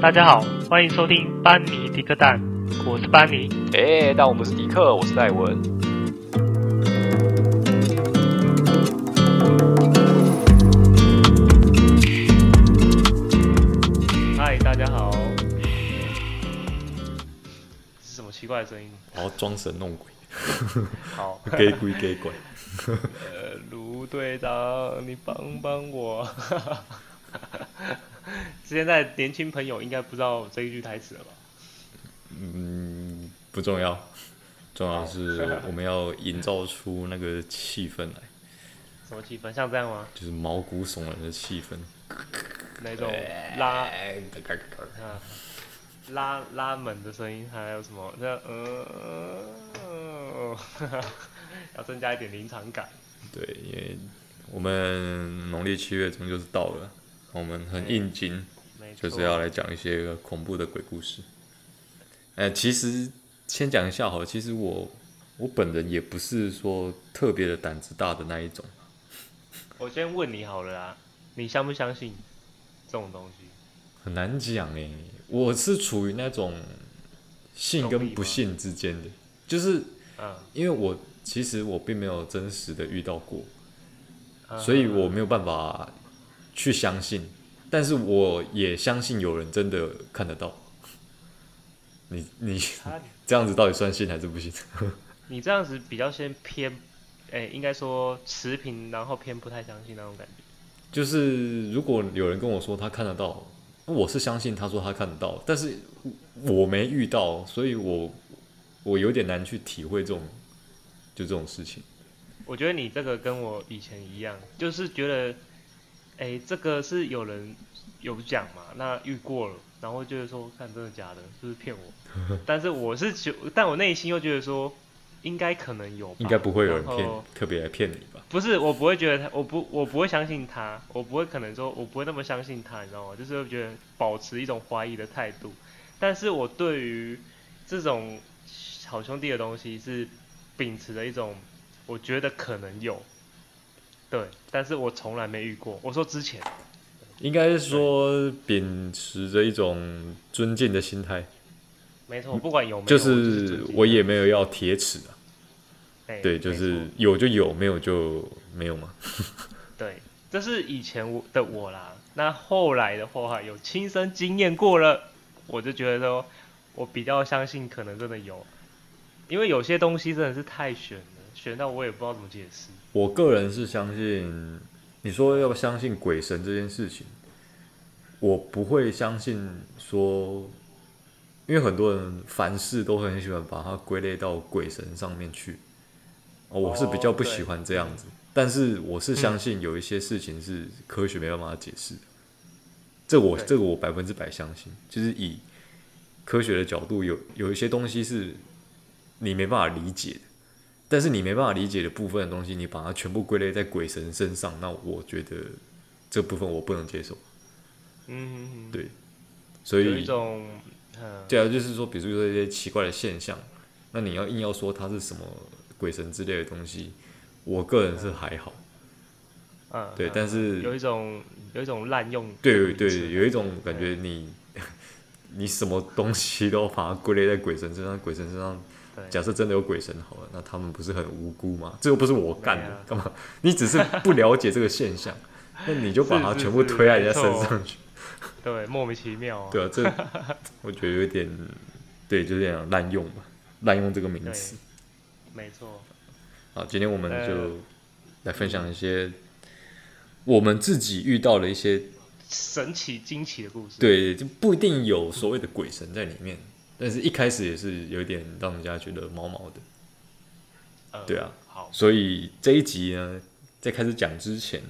大家好，欢迎收听班尼迪克蛋，我是班尼。哎，但我不是迪克，我是戴文。嗨，大家好。是什么奇怪的声音？然后装神弄鬼。好，给 鬼给鬼。呃，卢队长，你帮帮我。现在年轻朋友应该不知道这一句台词了吧？嗯，不重要，重要是我们要营造出那个气氛来。什么气氛？像这样吗？就是毛骨悚然的气氛。那种拉，拉拉门的声音，还有什么？这样，嗯、呃，要增加一点临场感。对，因为我们农历七月终究是到了。我们很应景，就是要来讲一些恐怖的鬼故事。呃，其实先讲一下好，其实我我本人也不是说特别的胆子大的那一种。我先问你好了啦，你相不相信这种东西？很难讲哎，我是处于那种信跟不信之间的，就是，因为我其实我并没有真实的遇到过，所以我没有办法。去相信，但是我也相信有人真的看得到。你你这样子到底算信还是不信？你这样子比较先偏，哎、欸，应该说持平，然后偏不太相信那种感觉。就是如果有人跟我说他看得到，我是相信他说他看得到，但是我没遇到，所以我我有点难去体会这种就这种事情。我觉得你这个跟我以前一样，就是觉得。哎、欸，这个是有人有讲嘛？那遇过了，然后就是说，看真的假的，是不是骗我？但是我是觉，但我内心又觉得说，应该可能有吧，应该不会有人骗，特别来骗你吧？不是，我不会觉得他，我不，我不会相信他，我不会可能说，我不会那么相信他，你知道吗？就是会觉得保持一种怀疑的态度。但是我对于这种好兄弟的东西是秉持着一种，我觉得可能有。对，但是我从来没遇过。我说之前，应该是说秉持着一种尊敬的心态。没错，不管有没有，就是我也没有要铁齿啊。对，就是有就有，没有就没有嘛。对，这是以前我的我啦。那后来的话，有亲身经验过了，我就觉得说，我比较相信可能真的有，因为有些东西真的是太玄了。选到我也不知道怎么解释。我个人是相信，你说要相信鬼神这件事情，我不会相信说，因为很多人凡事都很喜欢把它归类到鬼神上面去。我是比较不喜欢这样子，但是我是相信有一些事情是科学没办法解释的。这我这个我百分之百相信，就是以科学的角度，有有一些东西是你没办法理解的。但是你没办法理解的部分的东西，你把它全部归类在鬼神身上，那我觉得这部分我不能接受。嗯，对，所以有一种，对啊，就是说，比如说一些奇怪的现象，那你要硬要说它是什么鬼神之类的东西，我个人是还好。嗯，对，但是有一种有一种滥用，对对，有一种感觉你 你什么东西都把它归类在鬼神身上，鬼神身上。假设真的有鬼神好了，那他们不是很无辜吗？这又不是我干的，干嘛？你只是不了解这个现象，那你就把它全部推在人家身上去，对，莫名其妙。对啊，这 我觉得有点，对，就这样滥用吧，滥用这个名词。没错。好，今天我们就来分享一些我们自己遇到的一些神奇惊奇的故事。对，就不一定有所谓的鬼神在里面。但是一开始也是有点让人家觉得毛毛的，呃、对啊，好，所以这一集呢，在开始讲之前，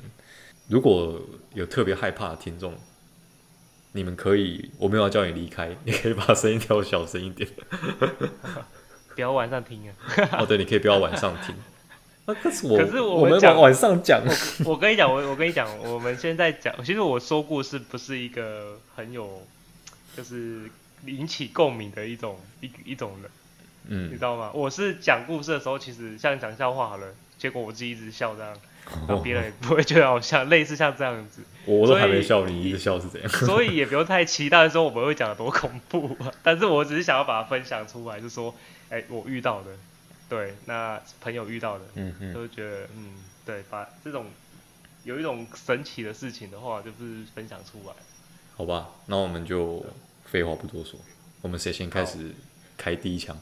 如果有特别害怕的听众，你们可以，我没有要叫你离开，你可以把声音调小声一点，不要晚上听啊。哦，对，你可以不要晚上听。啊、可是我，可是我们，晚上讲。我跟你讲，我我跟你讲，我们现在讲，其实我说故事不是一个很有，就是。引起共鸣的一种一一种人，嗯，你知道吗？我是讲故事的时候，其实像讲笑话好了，结果我自己一直笑这样，然后别人也不会觉得好笑，类似像这样子。我都还没笑，你一直笑是怎样？所以也不用太期待说我们会讲得多恐怖，但是我只是想要把它分享出来，就是说，哎、欸，我遇到的，对，那朋友遇到的，嗯嗯，都觉得，嗯，对，把这种有一种神奇的事情的话，就是分享出来。好吧，那我们就废话不多说，我们谁先开始开第一枪？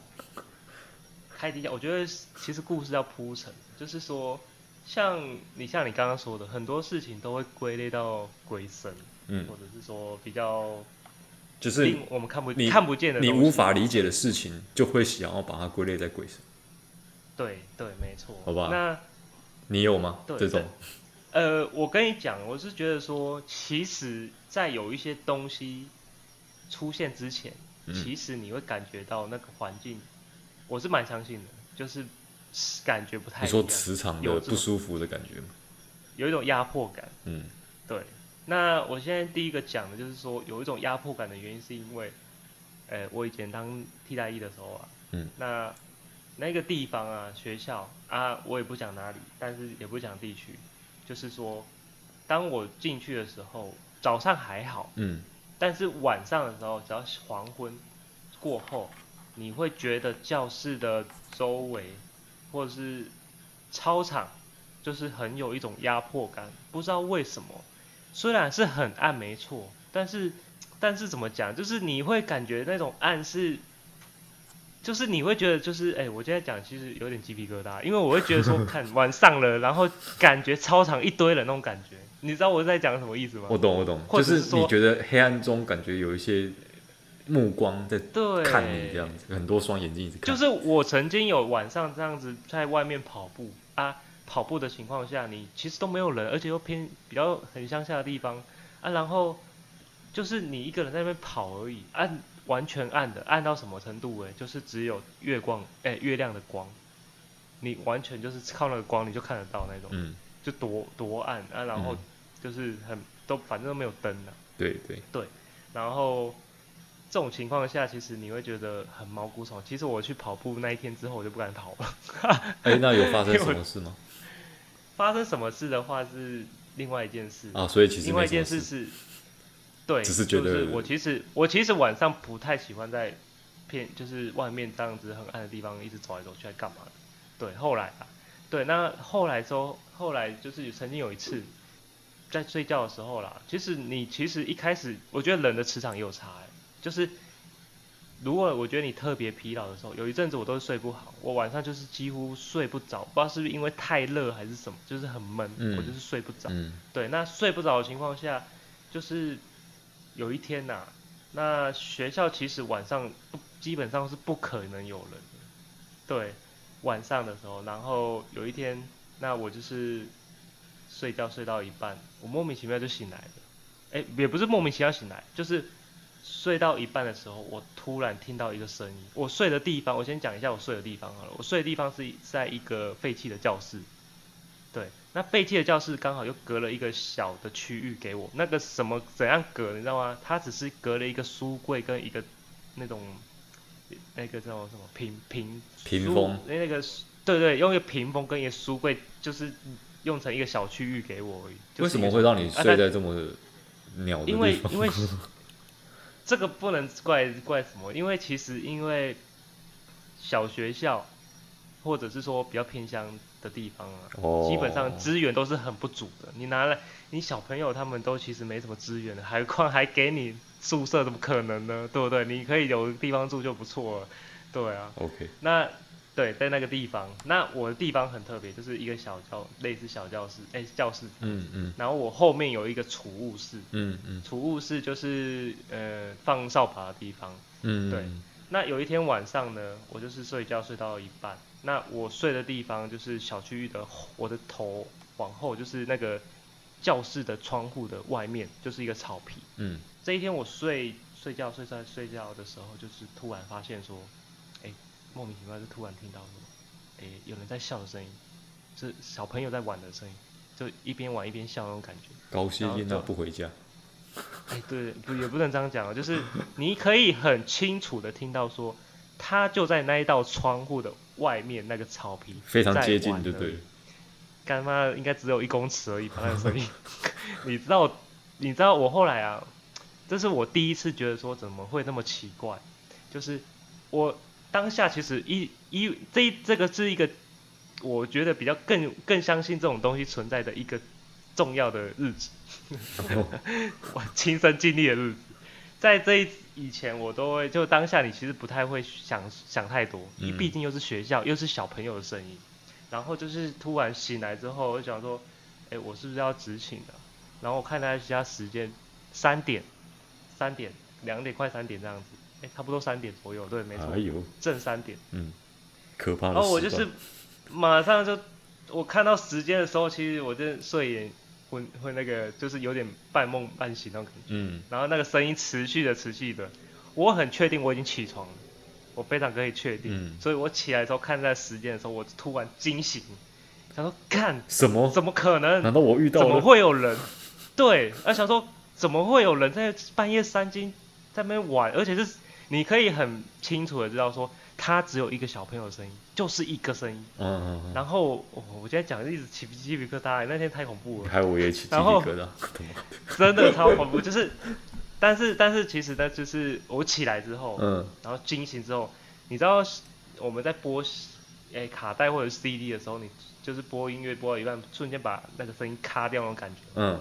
开第一枪，我觉得其实故事要铺陈，就是说。像你像你刚刚说的，很多事情都会归类到鬼神，嗯，或者是说比较，就是我们看不看不见的，你无法理解的事情，就会想要把它归类在鬼神。对对，没错。好吧。那你有吗？对这种？呃，我跟你讲，我是觉得说，其实，在有一些东西出现之前，嗯，其实你会感觉到那个环境，我是蛮相信的，就是。感觉不太一样。你说磁场有不舒服的感觉吗？有一种压迫感。嗯，对。那我现在第一个讲的就是说，有一种压迫感的原因，是因为，呃，我以前当替代役的时候啊，嗯，那那个地方啊，学校啊，我也不讲哪里，但是也不讲地区，就是说，当我进去的时候，早上还好，嗯，但是晚上的时候，只要黄昏过后，你会觉得教室的周围。或者是操场，就是很有一种压迫感，不知道为什么。虽然是很暗，没错，但是，但是怎么讲，就是你会感觉那种暗是，就是你会觉得就是，哎、欸，我现在讲其实有点鸡皮疙瘩，因为我会觉得说，看晚上了，然后感觉操场一堆人那种感觉，你知道我在讲什么意思吗？我懂，我懂，就是你觉得黑暗中感觉有一些。目光在看你这样子，很多双眼睛一直看。就是我曾经有晚上这样子在外面跑步啊，跑步的情况下，你其实都没有人，而且又偏比较很乡下的地方啊，然后就是你一个人在那边跑而已，啊、完全暗的，暗到什么程度？哎，就是只有月光，哎，月亮的光，你完全就是靠那个光你就看得到那种，嗯，就多多暗啊，然后就是很都反正都没有灯的，对对对，然后。这种情况下，其实你会觉得很毛骨悚。其实我去跑步那一天之后，我就不敢跑了。哎、欸，那有发生什么事吗？发生什么事的话是另外一件事啊，所以其实另外一件事是，对，只是觉得、就是、我其实我其实晚上不太喜欢在片，就是外面这样子很暗的地方一直走来走去来干嘛的。对，后来啊，对，那后来之后，后来就是曾经有一次在睡觉的时候啦，其实你其实一开始我觉得人的磁场也有差哎。就是，如果我觉得你特别疲劳的时候，有一阵子我都是睡不好，我晚上就是几乎睡不着，不知道是不是因为太热还是什么，就是很闷，嗯、我就是睡不着、嗯。对，那睡不着的情况下，就是有一天呐、那学校其实晚上不基本上是不可能有人的，对，晚上的时候，然后有一天，那我就是睡觉睡到一半，我莫名其妙就醒来了，哎，也不是莫名其妙醒来，就是。睡到一半的时候，我突然听到一个声音。我睡的地方，我先讲一下我睡的地方好了。我睡的地方是在一个废弃的教室，对，那废弃的教室刚好又隔了一个小的区域给我。那个什么怎样隔，你知道吗？它只是隔了一个书柜跟一个那种那个叫什么屏屏屏风，那个对对，用一个屏风跟一个书柜，就是用成一个小区域给我而已。为什么会让你睡在这么鸟的地方？因为因为。这个不能怪怪什么，因为其实因为小学校，或者是说比较偏乡的地方啊，oh. 基本上资源都是很不足的。你拿来，你小朋友他们都其实没什么资源的，还况还给你宿舍，怎么可能呢？对不对？你可以有地方住就不错了，对啊。OK。那。对，在那个地方，那我的地方很特别，就是一个小教，类似小教室，哎，教室。嗯嗯。然后我后面有一个储物室。嗯嗯。储物室就是呃放扫把的地方。嗯。对。那有一天晚上呢，我就是睡觉睡到一半，那我睡的地方就是小区域的，我的头往后就是那个教室的窗户的外面就是一个草皮。嗯。这一天我睡睡觉睡在睡觉的时候，就是突然发现说。哎莫名其妙就突然听到说，诶，有人在笑的声音，是小朋友在玩的声音，就一边玩一边笑那种感觉。高兴音那不回家。哎，对，不也不能这样讲，就是你可以很清楚的听到说，他就在那一道窗户的外面那个草皮，非常接近，对不对？干妈应该只有一公尺而已吧，那个声音。你知道，你知道我后来啊，这是我第一次觉得说怎么会那么奇怪，就是我当下其实一一这一这个是一个我觉得比较更更相信这种东西存在的一个重要的日子，我亲身经历的日子，在这一以前我都会就当下你其实不太会想想太多，你毕竟又是学校又是小朋友的声音。然后就是突然醒来之后，我就想说，哎，我是不是要执勤的？然后我看他其他时间，三点，三点，两点快三点这样子，哎，差不多三点左右，对，没错，哎呦，正三点，嗯，可怕的。然后我就是马上就，我看到时间的时候，其实我就睡眼会会那个，就是有点半梦半醒那种感觉，嗯，然后那个声音持续的持续的，我很确定我已经起床了。我非常可以确定，嗯，所以我起来的时候看在时间的时候，我突然惊醒，想说干什么？怎么可能？难道我遇到了？怎么会有人？对，而想说怎么会有人在半夜三更在那边玩？而且是你可以很清楚的知道说，他只有一个小朋友的声音，就是一个声音。嗯嗯嗯。然后我我今天讲的一直起鸡皮疙瘩，那天太恐怖了。还有我也起鸡皮疙瘩。真的超恐怖，就是。但是但是其实呢，就是我起来之后，嗯，然后惊醒之后，你知道我们在播诶、欸、卡带或者 CD 的时候，你就是播音乐播到一半，瞬间把那个声音卡掉那种感觉，嗯，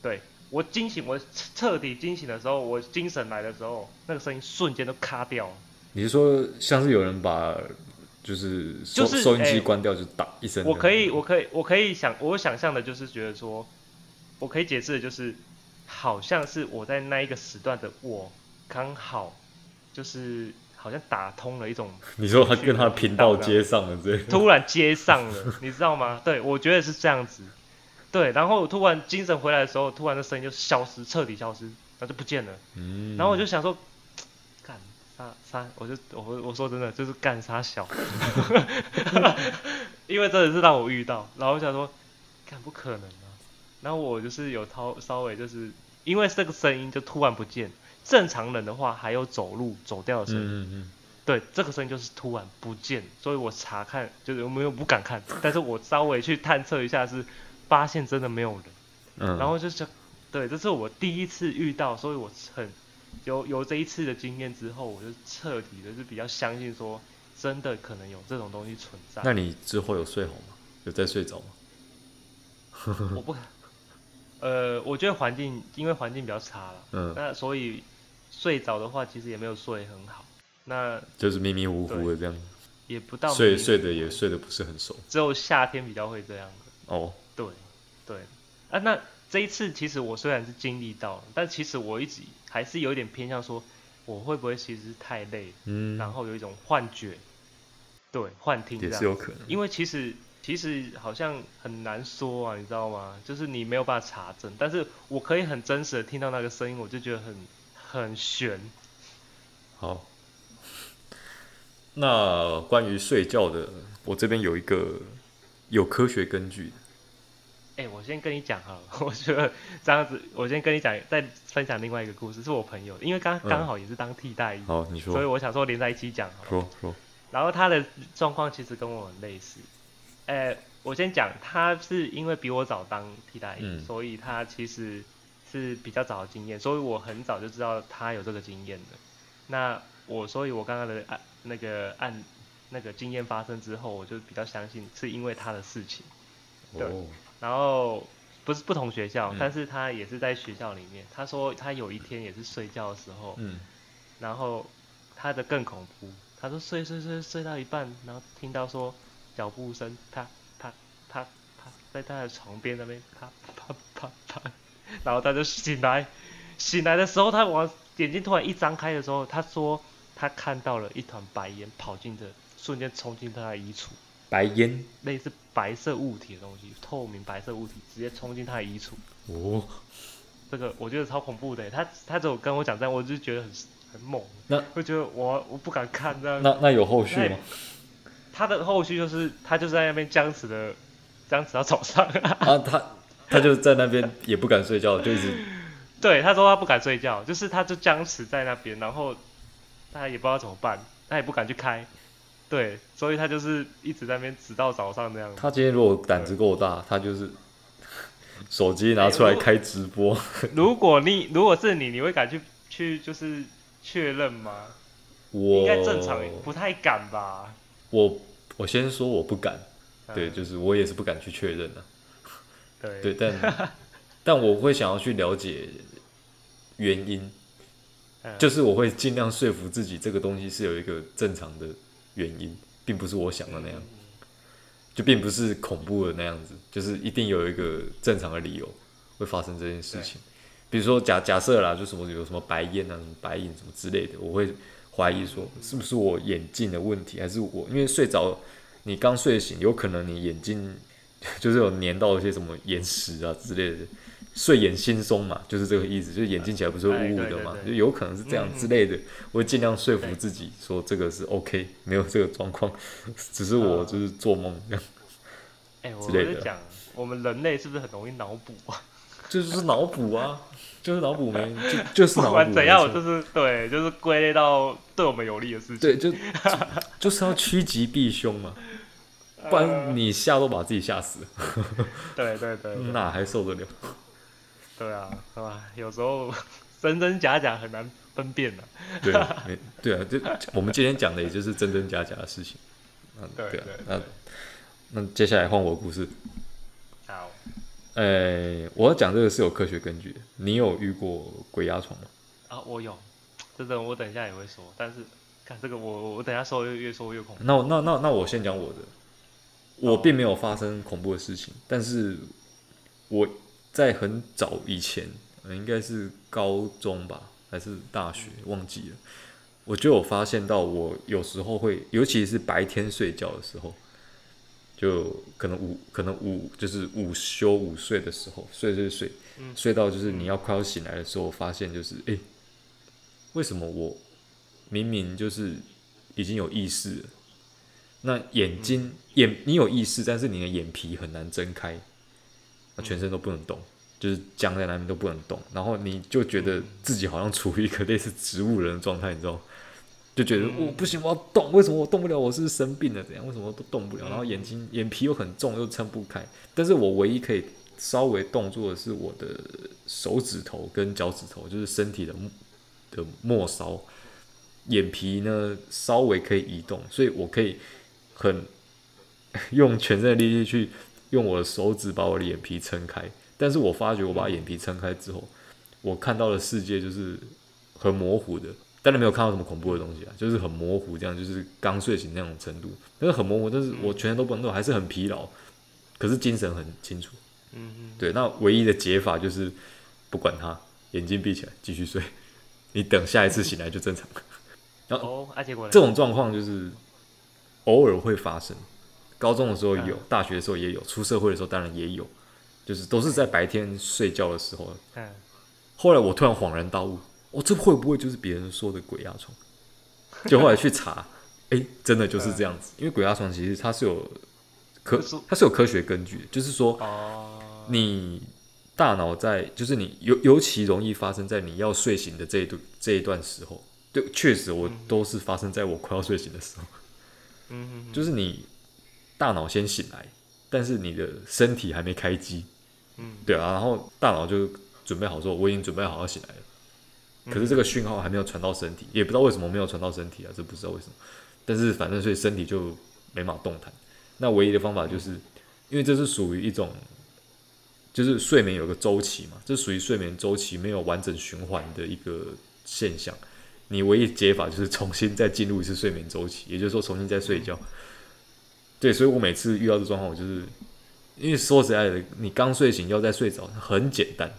对，我惊醒，我彻底惊醒的时候，我精神来的时候，那个声音瞬间都卡掉了。你是说像是有人把就是收就是收音机关掉就打一声？我可以我可以我可以想我想象的就是觉得说，我可以解释的就是。好像是我在那一个时段的我，刚好就是好像打通了一种，你说他跟他频道接上了，这突然接上了，你知道吗？对，我觉得是这样子，对，然后我突然精神回来的时候，突然的声音就消失，彻底消失，然后就不见了，嗯，然后我就想说，干啥啥，我就我我说真的就是干杀小，因为真的是让我遇到，然后我想说，干不可能。然后我就是有稍稍微就是，因为这个声音就突然不见，正常人的话还有走路走掉的声音，嗯嗯，对，这个声音就是突然不见，所以我查看就是我没有不敢看，但是我稍微去探测一下是，发现真的没有人，嗯，然后就是，对，这是我第一次遇到，所以我很有有这一次的经验之后，我就彻底的是比较相信说，真的可能有这种东西存在。那你之后有睡好吗？有在睡着吗？我不。呃，我觉得环境，因为环境比较差了，嗯，那所以睡着的话，其实也没有睡很好，那就是迷迷糊糊的这样，也不到睡睡的也睡得不是很熟，只有夏天比较会这样的哦，对，对，啊，那这一次其实我虽然是经历到了，但其实我一直还是有点偏向说，我会不会其实是太累，嗯，然后有一种幻觉，对，幻听也是有可能，因为其实。其实好像很难说啊，你知道吗？就是你没有办法查证，但是我可以很真实的听到那个声音，我就觉得很很悬。好，那关于睡觉的，我这边有一个有科学根据的。哎、欸，我先跟你讲哈，我觉得这样子，我先跟你讲，再分享另外一个故事，是我朋友，因为刚刚好也是当替代役，好，你说，所以我想说连在一起讲。说说。然后他的状况其实跟我很类似。呃，我先讲，他是因为比我早当替代役，嗯，所以他其实是比较早的经验，所以我很早就知道他有这个经验的。那我，所以我刚刚的案那个案那个经验发生之后，我就比较相信是因为他的事情。对。哦，然后不是不同学校，嗯，但是他也是在学校里面。他说他有一天也是睡觉的时候，嗯，然后他的更恐怖，他说睡睡睡睡到一半，然后听到说。脚步声，啪啪啪啪，在他的床边那边啪啪啪啪，然后他就醒来，醒来的时候，他往眼睛突然一张开的时候，他说他看到了一团白烟跑进的，瞬间冲进他的衣橱。白烟，类似白色物体的东西，透明白色物体直接冲进他的衣橱。哦，这个我觉得超恐怖的，他他只有跟我讲这样，我就觉得很很猛。那会觉得我我不敢看这样。那那有后续吗？他的后续就是他就在那边僵持的，僵持到早上。啊，他他就在那边也不敢睡觉，就一直。对，他说他不敢睡觉，就是他就僵持在那边，然后他也不知道怎么办，他也不敢去开，对，所以他就是一直在那边直到早上这样。他今天如果胆子够大，他就是 手机拿出来开直播。欸、如果你如果是你，你会敢去去就是确认吗？我应该正常不太敢吧。我我先说我不敢，嗯、对，就是我也是不敢去确认的。对，对，但 但我会想要去了解原因。就是我会尽量说服自己，这个东西是有一个正常的原因，并不是我想的那样，就并不是恐怖的那样子，就是一定有一个正常的理由会发生这件事情。比如说假假设啦，就什么有什么白烟啊、什么白影什么之类的，我会怀疑说是不是我眼镜的问题，还是我因为睡着，你刚睡醒，有可能你眼睛 就是有粘到一些什么岩石啊之类的。睡眼惺忪嘛，就是这个意思，就是眼睛起来不是会雾雾的嘛，就有可能是这样之类的。我会尽量说服自己说这个是 OK，没有这个状况，只是我就是做梦这样。哎，我在讲，我们人类是不是很容易脑补啊？就是脑补啊，就是脑补没，就就是脑补。不管怎样，就是对，就是归类到对我们有利的事情。对，就就是要趋吉避凶嘛，不然你吓都把自己吓死。对对对，哪还受得了？对啊，是吧？有时候 真真假假很难分辨的。对，对啊，就我们今天讲的也就是真真假假的事情。嗯，对啊，那那接下来换我故事。好。诶，我要讲这个是有科学根据的。你有遇过鬼压床吗？啊，我有。这个我等一下也会说，但是看这个我我等一下说越越说越恐怖。那那那那我先讲我的。我并没有发生恐怖的事情，但是我。在很早以前，应该是高中吧，还是大学，忘记了。我就有发现到，我有时候会，尤其是白天睡觉的时候，就可能午，可能午，就是午休午睡的时候，睡睡睡，睡到就是你要快要醒来的时候，发现就是，诶，为什么我明明就是已经有意识了，那眼睛眼你有意识，但是你的眼皮很难睁开。全身都不能动，就是僵在那边都不能动，然后你就觉得自己好像处于一个类似植物人的状态，你知道？就觉得我、哦、不行，我要动，为什么我动不了？我是生病了怎样？为什么都动不了？然后眼睛眼皮又很重，又撑不开。但是我唯一可以稍微动作的是我的手指头跟脚趾头，就是身体的的末梢，眼皮呢稍微可以移动，所以我可以很 用全身的力气去。用我的手指把我的眼皮撑开，但是我发觉我把眼皮撑开之后，我看到的世界就是很模糊的，当然没有看到什么恐怖的东西啊，就是很模糊，这样就是刚睡醒那种程度，但是很模糊，但是我全身都不能动，还是很疲劳，可是精神很清楚。嗯嗯，对，那唯一的解法就是不管它，眼睛闭起来继续睡，你等下一次醒来就正常了。然后这种状况就是偶尔会发生。高中的时候有，大学的时候也有，出社会的时候当然也有，就是都是在白天睡觉的时候。后来我突然恍然大悟，我、哦、这会不会就是别人说的鬼压床？就后来去查，哎、欸，真的就是这样子。因为鬼压床其实它是有科，它是有科学根据的，就是说，你大脑在，就是你尤尤其容易发生在你要睡醒的这一段这一段时候。对，确实我都是发生在我快要睡醒的时候。嗯，就是你。大脑先醒来，但是你的身体还没开机，嗯，对啊，然后大脑就准备好说，我已经准备好要醒来了，可是这个讯号还没有传到身体，也不知道为什么没有传到身体啊，这不知道为什么，但是反正所以身体就没法动弹。那唯一的方法就是，因为这是属于一种，就是睡眠有个周期嘛，这属于睡眠周期没有完整循环的一个现象。你唯一解法就是重新再进入一次睡眠周期，也就是说重新再睡觉。对，所以我每次遇到这状况，我就是因为说实在的，你刚睡醒要再睡着，很简单，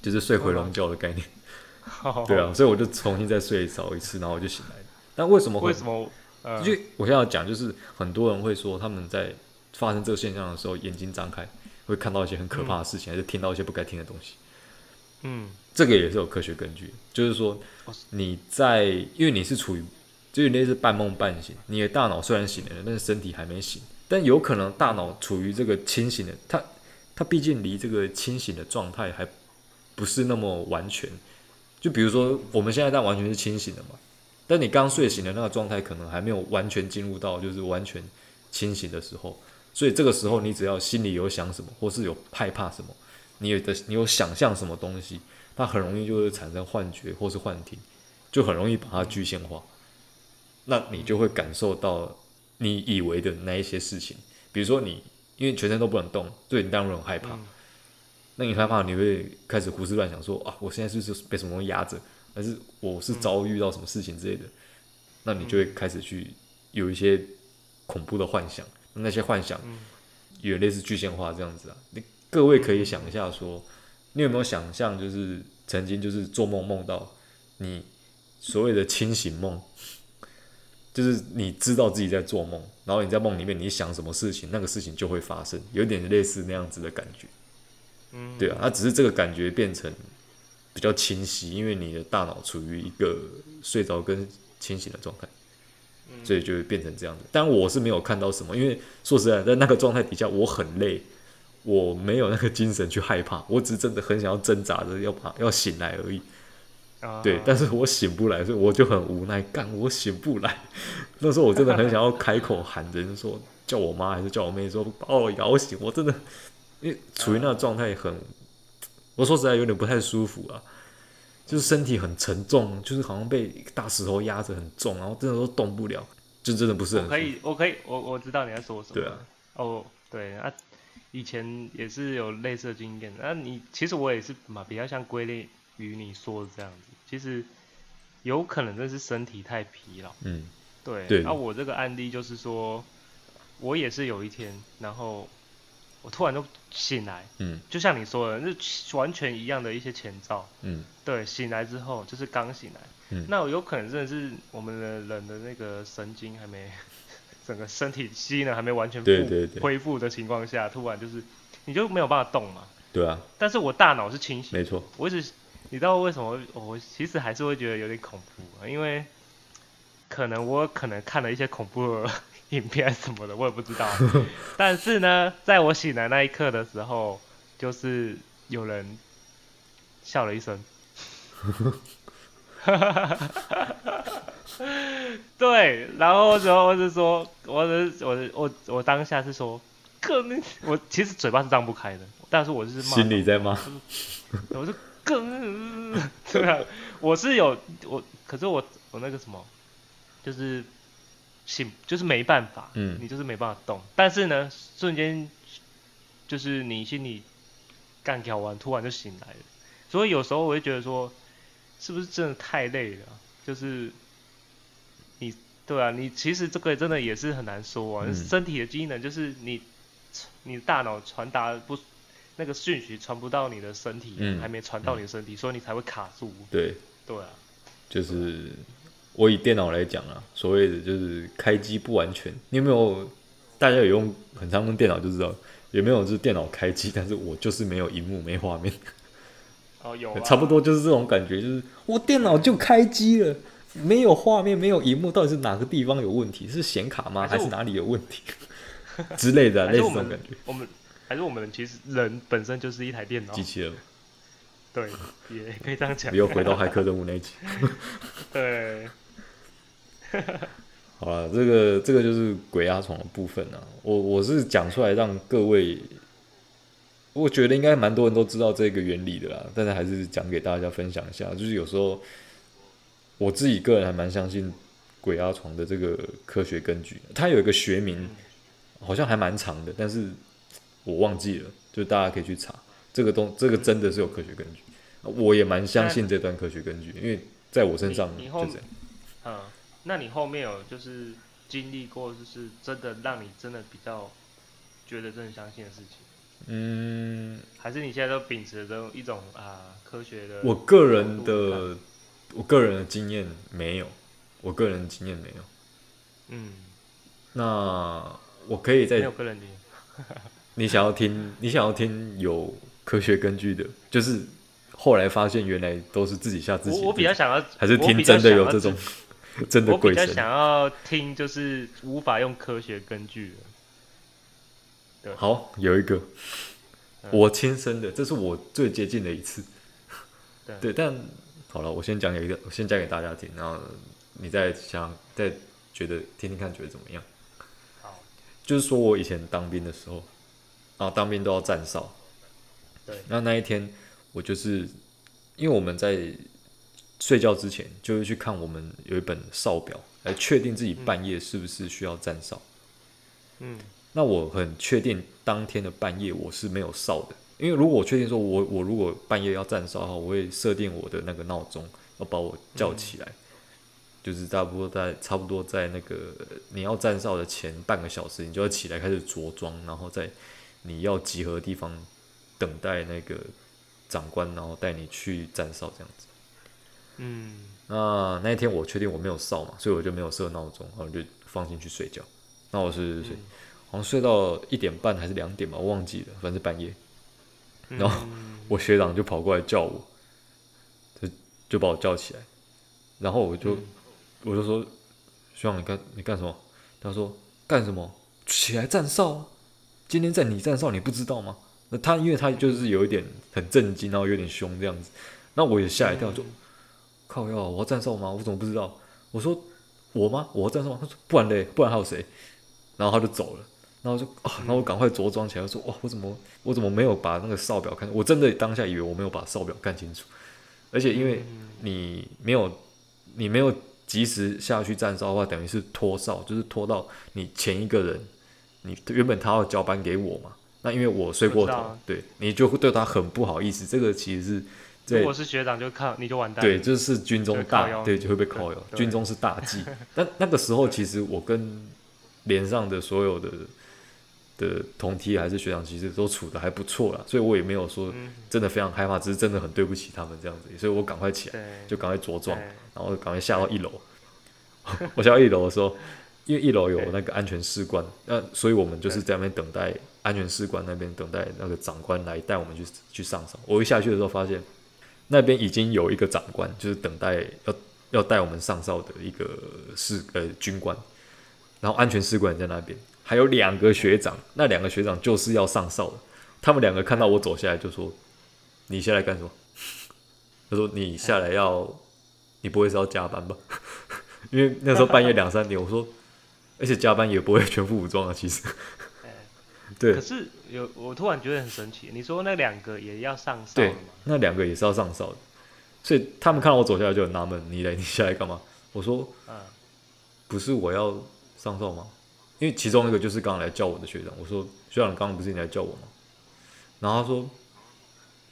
就是睡回笼觉的概念。对啊，所以我就重新再睡着一次，然后我就醒来了。但为什么会？为什么？呃，因为我现在要讲，就是很多人会说他们在发生这个现象的时候，眼睛张开会看到一些很可怕的事情，嗯、还是听到一些不该听的东西。嗯，这个也是有科学根据，就是说你在，因为你是处于。就类似半梦半醒，你的大脑虽然醒了，但是身体还没醒。但有可能大脑处于这个清醒的，它它毕竟离这个清醒的状态还不是那么完全。就比如说我们现在但完全是清醒的嘛，但你刚睡醒的那个状态，可能还没有完全进入到就是完全清醒的时候，所以这个时候你只要心里有想什么，或是有害怕什么，你有的你有想象什么东西，它很容易就会产生幻觉或是幻听，就很容易把它具象化，那你就会感受到你以为的那一些事情，比如说你因为全身都不能动，所以你当然很害怕。那你害怕，你会开始胡思乱想说，说啊，我现在是不是被什么东西压着，还是我是遭遇到什么事情之类的？嗯、那你就会开始去有一些恐怖的幻想，那些幻想有类似具象化这样子啊。你各位可以想一下说，说你有没有想象，就是曾经就是做梦梦到你所谓的清醒梦，就是你知道自己在做梦，然后你在梦里面你想什么事情，那个事情就会发生，有点类似那样子的感觉。嗯，对啊，它只是这个感觉变成比较清晰，因为你的大脑处于一个睡着跟清醒的状态，所以就会变成这样子。但我是没有看到什么，因为说实在，在那个状态底下，我很累，我没有那个精神去害怕，我只是真的很想要挣扎着要把要醒来而已。对，但是我醒不来，所以我就很无奈，干我醒不来。那时候我真的很想要开口喊人说，叫我妈还是叫我妹说把我摇醒，我真的。因为处于那个状态很，我说实在有点不太舒服啊，就是身体很沉重，就是好像被大石头压着很重，然后真的都动不了，就真的不是很。我可以，我可以，我我知道你在说什么。对啊。哦，对啊，以前也是有类似的经验。那你其实我也是嘛，比较像归类于你说的这样子。其实有可能这是身体太疲劳。嗯。对。对。那我这个案例就是说，我也是有一天，然后。我突然就醒来，嗯，就像你说的，是完全一样的一些前兆，嗯，对，醒来之后就是刚醒来，嗯，那我有可能真的是我们的人的那个神经还没，整个身体机能还没完全复恢复的情况下，突然就是你就没有办法动嘛，对啊，但是我大脑是清醒，没错，我一直你知道为什么我其实还是会觉得有点恐怖，因为可能我可能看了一些恐怖的。影片什么的我也不知道，但是呢，在我醒来那一刻的时候，就是有人笑了一声，对，然后之后我就说，我我我我当下是说，可能我其实嘴巴是张不开的，但是我就是骂，心里在骂，我是更，对啊，我是有我，可是我我那个什么，就是。醒就是没办法，嗯，你就是没办法动。但是呢，瞬间就是你心里干掉完，突然就醒来了。所以有时候我会觉得说，是不是真的太累了？就是你对啊，你其实这个真的也是很难说啊。嗯、身体的机能就是你，你的大脑传达不那个讯息传不到你的身体，嗯、还没传到你的身体，嗯、所以你才会卡住。对，对啊，就是。我以电脑来讲啊，所谓的就是开机不完全。你有没有？大家有用很常用电脑就知道，有没有就是电脑开机，但是我就是没有荧幕没画面。哦，有啊。差不多就是这种感觉，就是我电脑就开机了，没有画面，没有荧幕，到底是哪个地方有问题？是显卡吗？还是，哪里有问题 之类的、啊、类似这种感觉？我们还是我们其实人本身就是一台电脑。机器人。对，也可以这样讲。又回到骇客任务那一集。对。好了，这个这个就是鬼压床的部分啊。我我是讲出来让各位，我觉得应该蛮多人都知道这个原理的啦，但是还是讲给大家分享一下。就是有时候我自己个人还蛮相信鬼压床的这个科学根据。它有一个学名，好像还蛮长的，但是我忘记了，就大家可以去查。这个东这个真的是有科学根据，我也蛮相信这段科学根据，因为在我身上就这样。嗯。那你后面有就是经历过，就是真的让你真的比较觉得真的相信的事情？嗯，还是你现在都秉持着一种啊科学的？我个人的，我个人的经验没有，我个人的经验没有。嗯，那我可以再没有个人经验。你想要听？你想要听有科学根据的？就是后来发现原来都是自己吓自己。我我比较想要，还是听真的有这种。真的，我比较想要听，就是无法用科学根据的。对，好，有一个，嗯、我亲身的，这是我最接近的一次。对，对，但好了，我先讲给一个，我先讲给大家听，然后你再想再觉得听听看，觉得怎么样？好，就是说我以前当兵的时候，然后当兵都要站哨。对。那那一天我就是，因为我们在睡觉之前就会去看我们有一本哨表，来确定自己半夜是不是需要站哨。嗯。那我很确定当天的半夜我是没有哨的，因为如果我确定说我我如果半夜要站哨的话，我会设定我的那个闹钟要把我叫起来。嗯就是差不多在差不多在那个你要站哨的前半个小时，你就要起来开始着装，然后在你要集合的地方等待那个长官，然后带你去站哨这样子。嗯，那那一天我确定我没有哨嘛，所以我就没有设闹钟，然后就放心去睡觉。那我是睡睡，好像睡到一点半还是两点吧，我忘记了，反正是半夜。然后我学长就跑过来叫我，就就把我叫起来，然后我就。我就说，学长，你干你干什么？他说干什么？起来站哨啊！今天在你站哨，你不知道吗？那他因为他就是有一点很震惊，然后有点凶这样子。那我也吓一跳，就靠要，我要站哨吗？我怎么不知道？我说我吗？我要站哨吗？他说不然嘞，不然还有谁？然后他就走了。然后就啊，然后我赶快着装起来，说哇，我怎么我怎么没有把那个哨表看？我真的当下以为我没有把哨表看清楚，而且因为你没有，你没有。及时下去站哨的话，等于是拖哨，就是拖到你前一个人，你原本他要交班给我嘛，那因为我睡过头，对，你就会对他很不好意思。这个其实是，如果是学长就靠你就完蛋。对，就是军中大，对，就会被扣油。军中是大忌。但那个时候其实我跟连上的所有的的同梯还是学长，其实都处的还不错啦，所以我也没有说真的非常害怕，只是真的很对不起他们这样子，所以我赶快起来，就赶快着装。然后赶快下到一楼。我下到一楼的时候，因为一楼有那个安全士官，那所以我们就是在那边等待安全士官那边等待那个长官来带我们去去上哨。我一下去的时候，发现那边已经有一个长官，就是等待要要带我们上哨的一个士呃军官，然后安全士官在那边，还有两个学长，那两个学长就是要上哨的。他们两个看到我走下来，就说：“你下来干什么？”他说：“你下来要。”你不会是要加班吧？因为那时候半夜两三点，我说，而且加班也不会全副武装啊，其实。对。可是有，我突然觉得很神奇。你说那两个也要上哨？对，那两个也是要上哨的。所以他们看到我走下来就很纳闷：你来，你下来干嘛？我说，嗯不是我要上哨吗？因为其中一个就是刚刚来叫我的学长。我说，学长刚刚不是你来叫我吗？然后他说，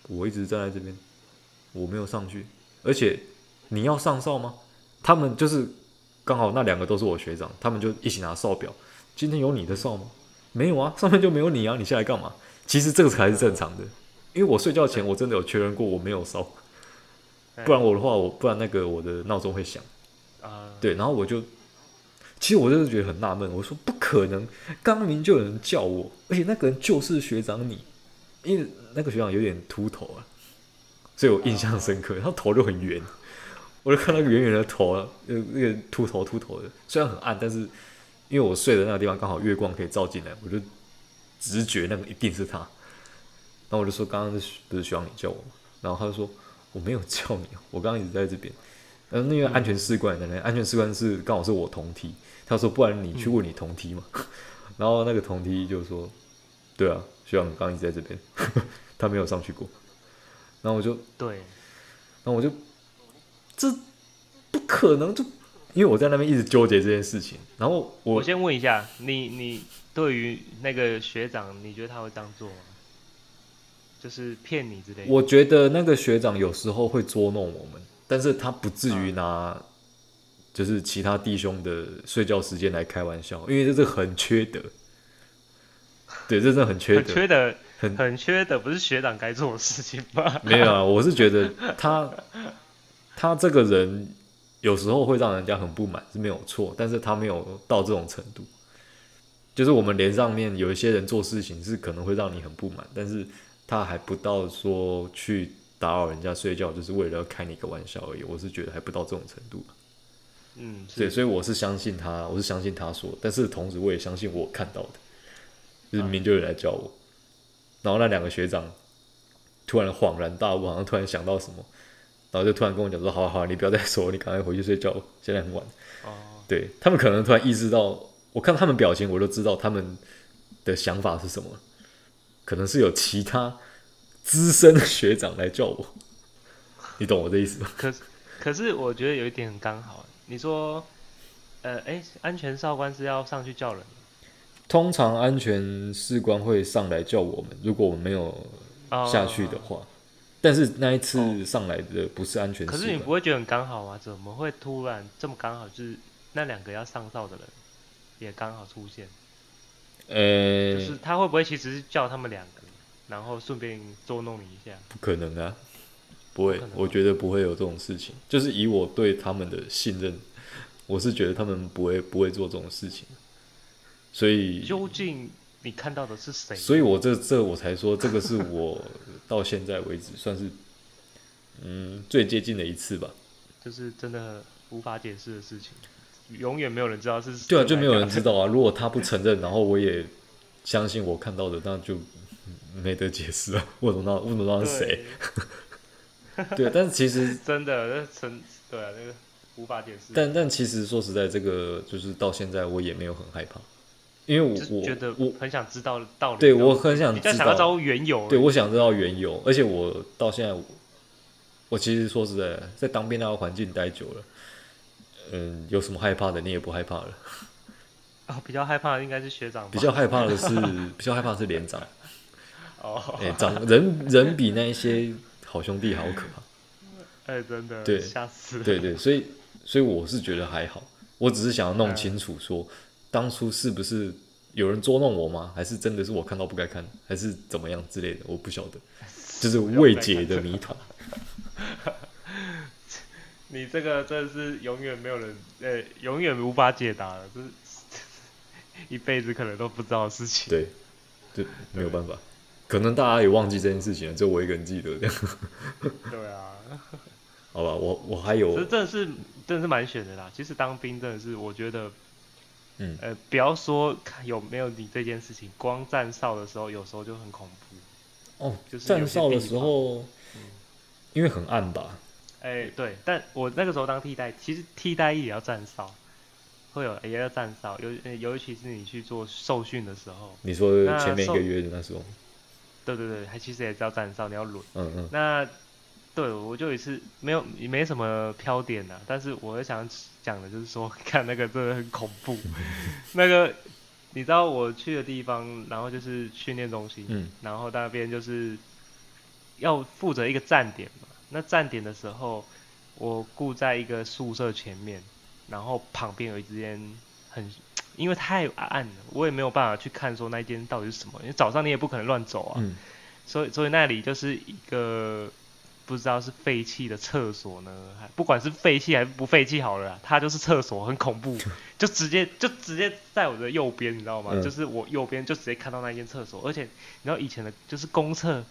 我一直站在这边，我没有上去，而且。你要上哨吗？他们就是刚好那两个都是我学长，他们就一起拿哨表。今天有你的哨吗？没有啊，上面就没有你啊，你下来干嘛？其实这个才是正常的，因为我睡觉前我真的有确认过我没有哨，不然我的话我不然那个我的闹钟会响啊。对，然后我就其实我就是觉得很纳闷，我说不可能，刚明就有人叫我，而且那个人就是学长你，因为那个学长有点秃头啊，所以我印象深刻，他头就很圆。我就看那个圆圆的头，那那个秃头秃头的，虽然很暗，但是因为我睡的那个地方刚好月光可以照进来，我就直觉那个一定是他。然后我就说：“刚刚是不是徐望你叫我吗？”然后他就说：“我没有叫你，我刚刚一直在这边。”然后那个安全士官的那，安全士官是刚好是我同梯。他说：“不然你去问你同梯嘛。嗯 ”然后那个同梯就说：“对啊，学长刚刚一直在这边，他没有上去过。”然后我就对，然后我就。这不可能，就因为我在那边一直纠结这件事情。然后我，我先问一下你，你对于那个学长，你觉得他会这样做吗？就是骗你之类的？我觉得那个学长有时候会捉弄我们，但是他不至于拿就是其他弟兄的睡觉时间来开玩笑，因为这是很缺德。对，这真的很缺德，很缺德，很很缺德，不是学长该做的事情吧？没有啊，我是觉得他。他这个人有时候会让人家很不满，是没有错，但是他没有到这种程度。就是我们连上面有一些人做事情是可能会让你很不满，但是他还不到说去打扰人家睡觉，就是为了要开你一个玩笑而已。我是觉得还不到这种程度。嗯，对，所以我是相信他，我是相信他说，但是同时我也相信我看到的，就是明明就有人来叫我，然后那两个学长突然恍然大悟，好像突然想到什么。然后就突然跟我讲说：“好好好，你不要再说，你赶快回去睡觉，现在很晚。”哦，对，他们可能突然意识到，我看他们表情，我就知道他们的想法是什么，可能是有其他资深的学长来叫我，你懂我的意思吗？可是，可是我觉得有一点很刚好，你说，呃，哎，安全少官是要上去叫人。通常安全士官会上来叫我们，如果我们没有下去的话。Oh. 但是那一次上来的不是安全。可是你不会觉得很刚好吗？怎么会突然这么刚好？就是那两个要上哨的人也刚好出现。呃、欸，就是他会不会其实是叫他们两个，然后顺便捉弄你一下？不可能啊，不会，我觉得不会有这种事情。就是以我对他们的信任，我是觉得他们不会不会做这种事情。所以究竟你看到的是谁？所以我这这我才说，这个是我到现在为止算是嗯最接近的一次吧。就是真的无法解释的事情，永远没有人知道是谁。对啊，就没有人知道啊。如果他不承认，然后我也相信我看到的，那就没得解释了。我怎么知道？我怎么知道是谁？对，对，但是其实 真的那成对啊，那个无法解释。但但其实说实在，这个就是到现在我也没有很害怕。因为我我觉得我很想知道道理，对我很想知道，想要知道缘由。对，我想知道缘由，而且我到现在我，我其实说实在，在当兵那个环境待久了，嗯，有什么害怕的？你也不害怕了。哦，比较害怕的应该是学长。比较害怕的是，比较害怕的是连长。哦，哎，长人人比那一些好兄弟还要可怕。哎，真的，对，吓死。对对，所以所以我是觉得还好，我只是想要弄清楚说。当初是不是有人捉弄我吗？还是真的是我看到不该看，还是怎么样之类的？我不晓得，就是未解的谜团。你这个真的是永远没有人，呃、欸，永远无法解答了，就是一辈子可能都不知道的事情。对，就没有办法，可能大家也忘记这件事情了，就我一个人记得这样。对啊。好吧，我我还有，这真的是真的是蛮选的啦。其实当兵真的是，我觉得。嗯，呃，不要说看有没有你这件事情，光站哨的时候，有时候就很恐怖。哦，就是站哨的时候，嗯，因为很暗吧。哎、欸，对，但我那个时候当替代，其实替代役也要站哨，会有也要站哨，尤尤其是你去做受训的时候。你说前面一个月的那时候。对对对，还其实也是要站哨，你要轮。嗯嗯。那。对，我就一次没有，也没什么飘点呐。但是我想讲的就是说，看那个真的很恐怖。那个你知道我去的地方，然后就是训练中心，嗯，然后那边就是要负责一个站点嘛。那站点的时候，我顾在一个宿舍前面，然后旁边有一间很，因为太暗了，我也没有办法去看说那间到底是什么。因为早上你也不可能乱走啊，嗯，所以所以那里就是一个。不知道是废弃的厕所呢，还不管是废弃还是不废弃好了，它就是厕所，很恐怖，就直接就直接在我的右边，你知道吗？嗯、就是我右边就直接看到那间厕所，而且你知道以前的就是公厕，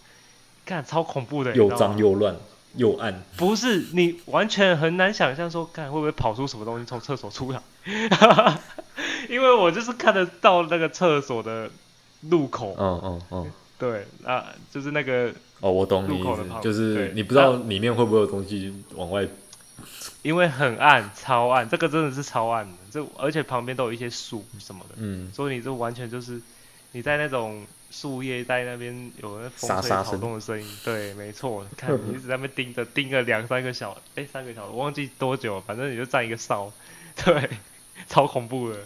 看超恐怖的，又脏又乱又暗。不是，你完全很难想象说，看会不会跑出什么东西从厕所出来，因为我就是看得到那个厕所的入口。嗯嗯嗯，对啊，就是那个。哦，我懂你意思，就是你不知道里面会不会有东西往外，因为很暗，超暗，这个真的是超暗的，这而且旁边都有一些树什么的，嗯，所以你这完全就是你在那种树叶在那边有那风吹草动的声音，对，没错，看你一直在那边盯着，盯个两三个小时，哎，三个小时，我忘记多久，反正你就站一个哨，对，超恐怖的，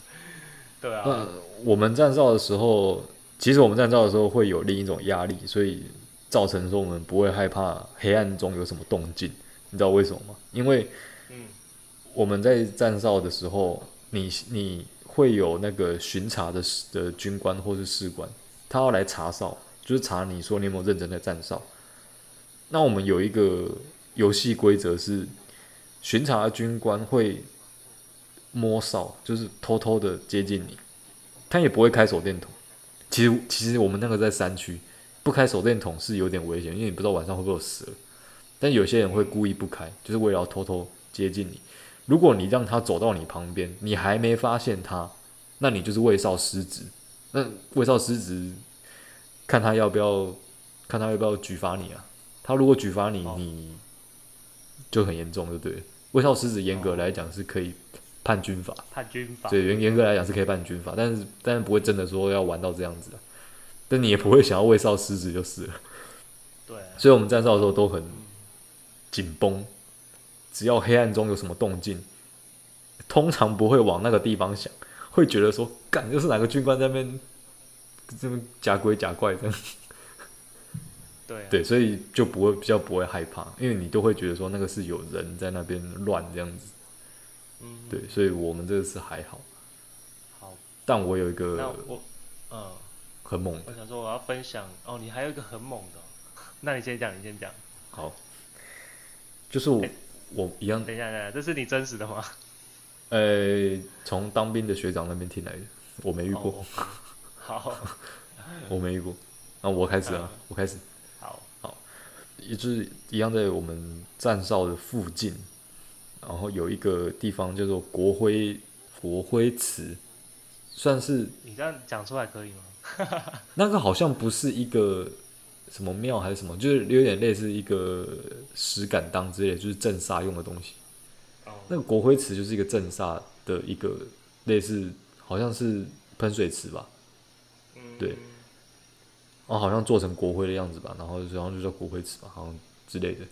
对啊。呃，我们站哨的时候，其实我们站哨的时候会有另一种压力，所以。造成说我们不会害怕黑暗中有什么动静，你知道为什么吗？因为，我们在站哨的时候，你你会有那个巡查的的军官或是士官，他要来查哨，就是查你说你有没有认真在站哨。那我们有一个游戏规则是，巡查的军官会摸哨，就是偷偷的接近你，他也不会开手电筒。其实其实我们那个在山区。不开手电筒是有点危险，因为你不知道晚上会不会有蛇。但有些人会故意不开，就是为了要偷偷接近你。如果你让他走到你旁边，你还没发现他，那你就是卫少失职。那卫少失职，看他要不要，看他要不要举发你啊？他如果举发你，你就很严重，对不对？卫少狮子严格来讲是可以判军法，判军法，对，严严格来讲是可以判军法，但是但是不会真的说要玩到这样子，但你也不会想要喂少狮子就是了，对，所以我们站哨的时候都很紧绷，只要黑暗中有什么动静，通常不会往那个地方想，会觉得说，干，又是哪个军官在那边这边假鬼假怪这样。对，啊、对，所以就不会比较不会害怕，因为你都会觉得说那个是有人在那边乱这样子。嗯，对，所以我们这个是还好。好，但我有一个，我，嗯，很猛的。我想说我要分享哦，你还有一个很猛的，那你先讲，你先讲。好，就是我，欸、我一样。等一下，等一下，这是你真实的吗？呃，从当兵的学长那边听来的，我没遇过。哦、好，我没遇过。那我开始啊，嗯、我开始。也就是一样，在我们站哨的附近，然后有一个地方叫做国徽国徽祠，算是你这样讲出来可以吗？那个好像不是一个什么庙还是什么，就是有点类似一个石敢当之类，就是镇煞用的东西。Oh. 那个国徽池就是一个镇煞的一个类似，好像是喷水池吧？对。哦好像做成国徽的样子吧，然后然后就叫国徽池吧，好像之类的，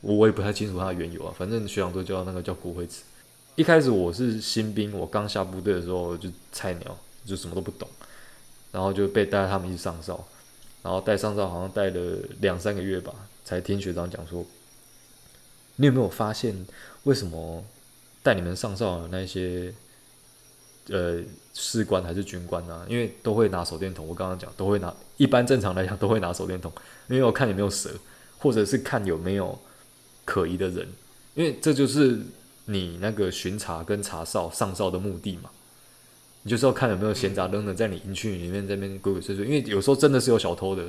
我我也不太清楚它的缘由啊。反正学长都叫那个叫国徽池。一开始我是新兵，我刚下部队的时候就菜鸟，就什么都不懂，然后就被带他们一起上哨，然后带上哨好像带了两三个月吧，才听学长讲说，你有没有发现为什么带你们上哨的那些？呃，士官还是军官啊？因为都会拿手电筒。我刚刚讲都会拿，一般正常来讲都会拿手电筒，因为我看有没有蛇，或者是看有没有可疑的人，因为这就是你那个巡查跟查哨上哨的目的嘛。你就是要看有没有闲杂扔的在你营区里面这边鬼鬼祟祟，因为有时候真的是有小偷的。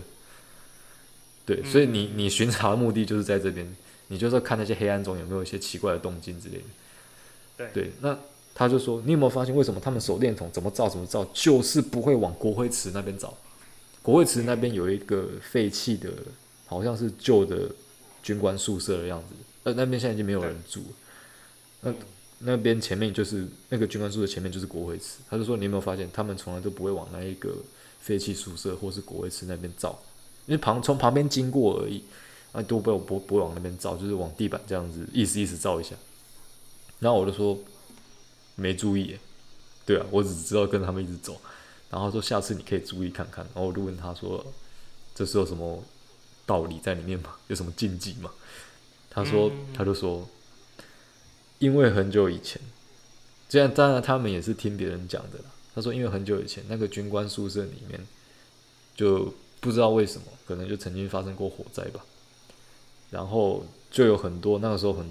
对，所以你你巡查的目的就是在这边，你就是要看那些黑暗中有没有一些奇怪的动静之类的。对，对，那。他就说：“你有没有发现，为什么他们手电筒怎么照怎么照，就是不会往国徽池那边照？国徽池那边有一个废弃的，好像是旧的军官宿舍的样子。呃，那边现在已经没有人住。那那边前面就是那个军官宿舍前面就是国会池。他就说：你有没有发现，他们从来都不会往那一个废弃宿舍或是国会池那边照，因为旁从旁边经过而已，啊，都不不不会往那边照，就是往地板这样子意思意思照一下。然后我就说。”没注意，对啊，我只知道跟他们一直走，然后说下次你可以注意看看，然后我就问他说，这是有什么道理在里面吗？有什么禁忌吗？他说，他就说，因为很久以前，这样当然他们也是听别人讲的啦。他说，因为很久以前那个军官宿舍里面，就不知道为什么，可能就曾经发生过火灾吧，然后就有很多那个时候很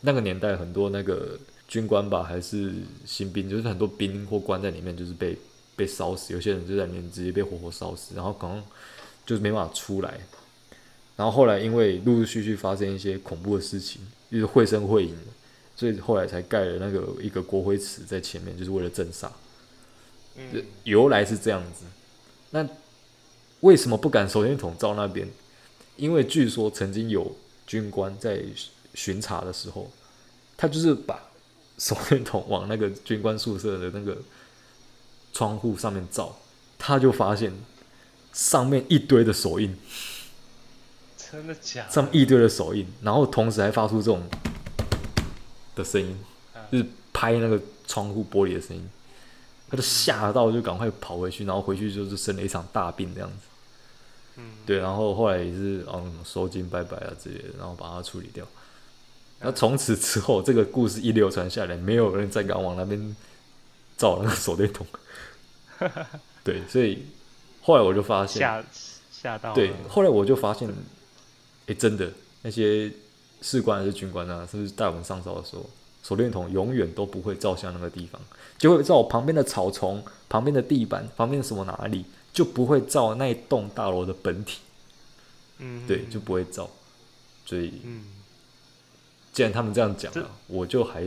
那个年代很多那个。军官吧，还是新兵，就是很多兵或官在里面，就是被被烧死。有些人就在里面直接被活活烧死，然后可能就是没办法出来。然后后来因为陆陆续续发生一些恐怖的事情，就是绘声绘影，所以后来才盖了那个一个国徽池在前面，就是为了镇煞。嗯，由来是这样子。那为什么不敢手电筒照那边？因为据说曾经有军官在巡查的时候，他就是把。手电筒往那个军官宿舍的那个窗户上面照，他就发现上面一堆的手印，真的假的？上面一堆的手印，然后同时还发出这种的声音，就是拍那个窗户玻璃的声音，他就吓到，就赶快跑回去，然后回去就是生了一场大病这样子。嗯，对，然后后来也是嗯收金拜拜啊之类的，然后把它处理掉。那从此之后，这个故事一流传下来，没有人再敢往那边照那个手电筒。对，所以后来我就发现吓吓到。对，后来我就发现，哎、欸，真的那些士官还是军官啊，是不是带我们上哨的时候，手电筒永远都不会照向那个地方，就会照旁边的草丛、旁边的地板、旁边什么哪里，就不会照那一栋大楼的本体。嗯，对，就不会照。所以，嗯。既然他们这样讲了，这我就还，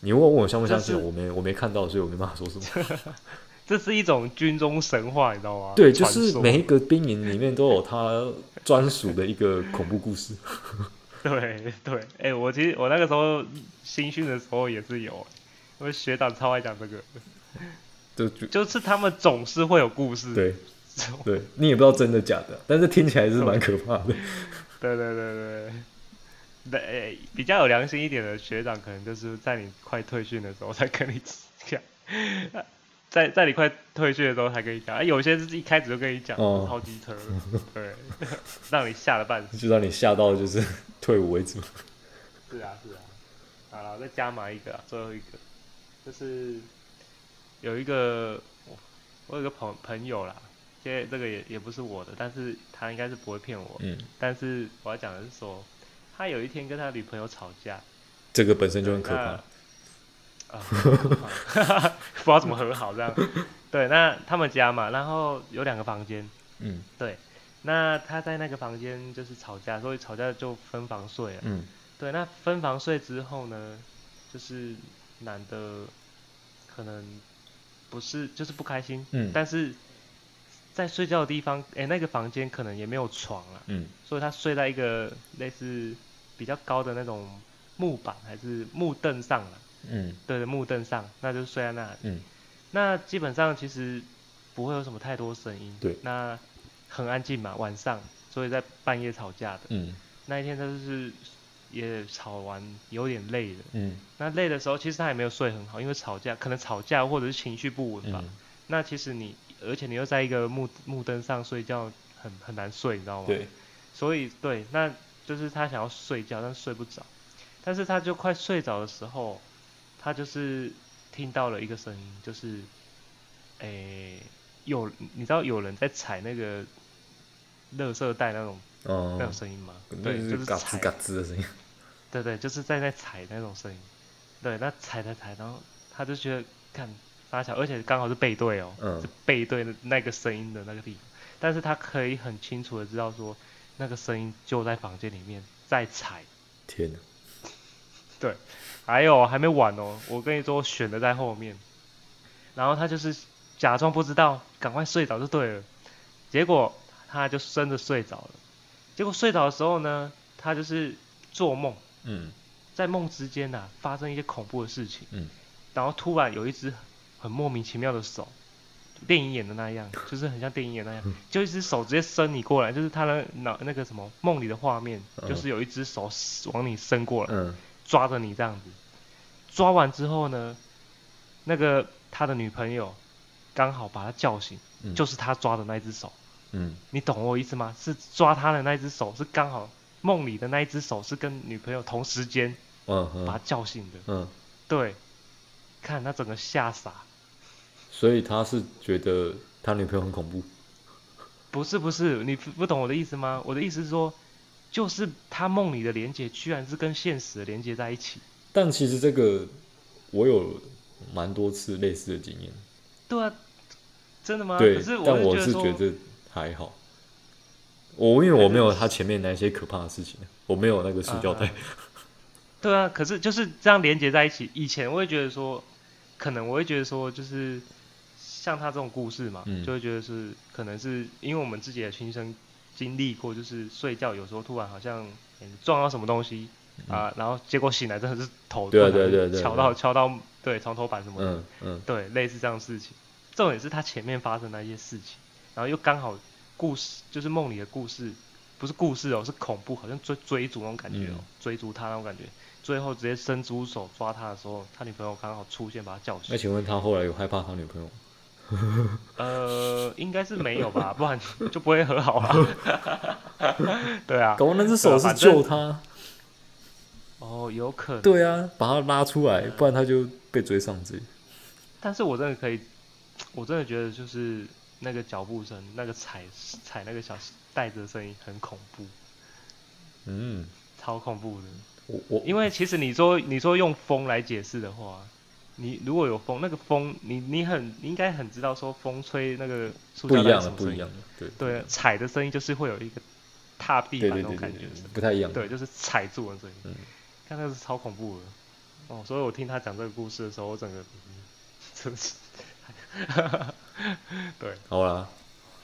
你问我相不相信？我没我没看到，所以我没办法说什么。这是一种军中神话，你知道吗？对，就是每一个兵营里面都有他专属的一个恐怖故事。对 对，哎、欸，我其实我那个时候新训的时候也是有，因为学长超爱讲这个，就 就就是他们总是会有故事。对，对你也不知道真的假的，但是听起来是蛮可怕的。对对对对对，欸，比较有良心一点的学长，可能就是在你快退训的时候才跟你讲。在在你快退去的时候才跟你讲，啊，有些是一开始就跟你讲，哦，超机车，对，让你吓了半死，就让你吓到就是 退伍为止。是啊是啊，好了，再加码一个，最后一个，就是有一个我我有个朋朋友啦，现在这个也也不是我的，但是他应该是不会骗我，嗯，但是我要讲的是说，他有一天跟他女朋友吵架，这个本身就很可怕。啊，不知道怎么和好这样。对，那他们家嘛，然后有两个房间。嗯，对。那他在那个房间就是吵架，所以吵架就分房睡了。嗯，对。那分房睡之后呢，就是男的可能不是，就是不开心。嗯。但是在睡觉的地方，哎、欸，那个房间可能也没有床了。嗯。所以他睡在一个类似比较高的那种木板还是木凳上了。嗯，对的，木凳上，那就睡在那里。嗯，那基本上其实不会有什么太多声音。对，那很安静嘛，晚上，所以在半夜吵架的。嗯，那一天他就是也吵完，有点累了。嗯，那累的时候，其实他也没有睡很好，因为吵架，可能吵架或者是情绪不稳吧。嗯，那其实你，而且你又在一个木木凳上睡觉，很很难睡，你知道吗？对。所以对，那就是他想要睡觉，但是睡不着。但是他就快睡着的时候。他就是听到了一个声音，就是，诶、欸，有你知道有人在踩那个，垃圾袋那种，哦、那种声音吗？对，就是嘎吱嘎吱的声音。对对，就是在那踩那种声音。对，那踩踩踩，然后他就觉得看发小，而且刚好是背对哦，嗯、是背对那个声音的那个地方。但是他可以很清楚的知道说，那个声音就在房间里面在踩。天哪！对。还有还没完哦，我跟你说，我选的在后面，然后他就是假装不知道，赶快睡着就对了，结果他就真的睡着了，结果睡着的时候呢，他就是做梦，嗯，在梦之间呐、啊、发生一些恐怖的事情，嗯，然后突然有一只很莫名其妙的手，电影演的那样，就是很像电影演那样，就一只手直接伸你过来，就是他的脑那个什么梦里的画面，就是有一只手往你伸过来，嗯。抓着你这样子，抓完之后呢，那个他的女朋友刚好把他叫醒，嗯、就是他抓的那只手。嗯，你懂我意思吗？是抓他的那只手，是刚好梦里的那一只手是跟女朋友同时间，把他叫醒的。嗯，对，看他整个吓傻。所以他是觉得他女朋友很恐怖？不是不是，你不懂我的意思吗？我的意思是说。就是他梦里的连接，居然是跟现实的连接在一起。但其实这个我有蛮多次类似的经验。对啊，真的吗？对，但我是觉得还好。我因为我没有他前面那些可怕的事情，我没有那个塑胶袋。对啊，可是就是这样连接在一起。以前我会觉得说，可能我会觉得说，就是像他这种故事嘛，嗯、就会觉得是可能是因为我们自己的亲身。经历过就是睡觉，有时候突然好像撞到什么东西、嗯、啊，然后结果醒来真的是头对对对对敲到敲到对床头板什么的，嗯嗯，对，类似这样的事情。重点是他前面发生的一些事情，然后又刚好故事就是梦里的故事，不是故事哦，是恐怖，好像追追逐那种感觉哦，嗯、追逐他那种感觉，最后直接伸出手抓他的时候，他女朋友刚好出现把他叫醒。那请问他后来有害怕他女朋友？呃，应该是没有吧，不然就不会和好了。对啊，搞那只手是救他。哦，有可能。对啊，把他拉出来，不然他就被追上去。但是我真的可以，我真的觉得就是那个脚步声，那个踩踩那个小袋子的声音很恐怖。嗯，超恐怖的。我我因为其实你说你说用风来解释的话。你如果有风，那个风，你你很你应该很知道，说风吹那个塑胶袋什么声音，不一样的，不一样的，对。对，踩的声音就是会有一个踏地板那种感觉，不太一样，对，就是踩住的声音，嗯，看那个是超恐怖的，哦，所以我听他讲这个故事的时候，我整个，真是，对，好啦，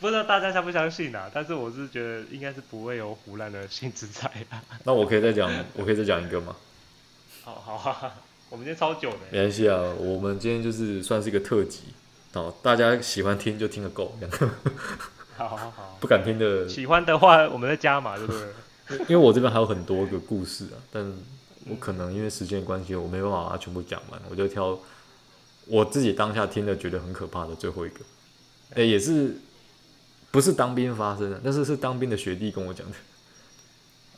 不知道大家相不相信啊？但是我是觉得应该是不会有胡乱的性质在啊。那我可以再讲，我可以再讲一个吗？好好啊，我们今天超久的。没关系啊，我们今天就是算是一个特辑，哦，大家喜欢听就听个够，这样。好好好。不敢听的。喜欢的话，我们再加嘛，对不对？因为我这边还有很多个故事啊，但我可能因为时间关系，我没办法把它全部讲完，我就挑我自己当下听的觉得很可怕的最后一个。哎、欸，也是。不是当兵发生的，但是是当兵的学弟跟我讲的。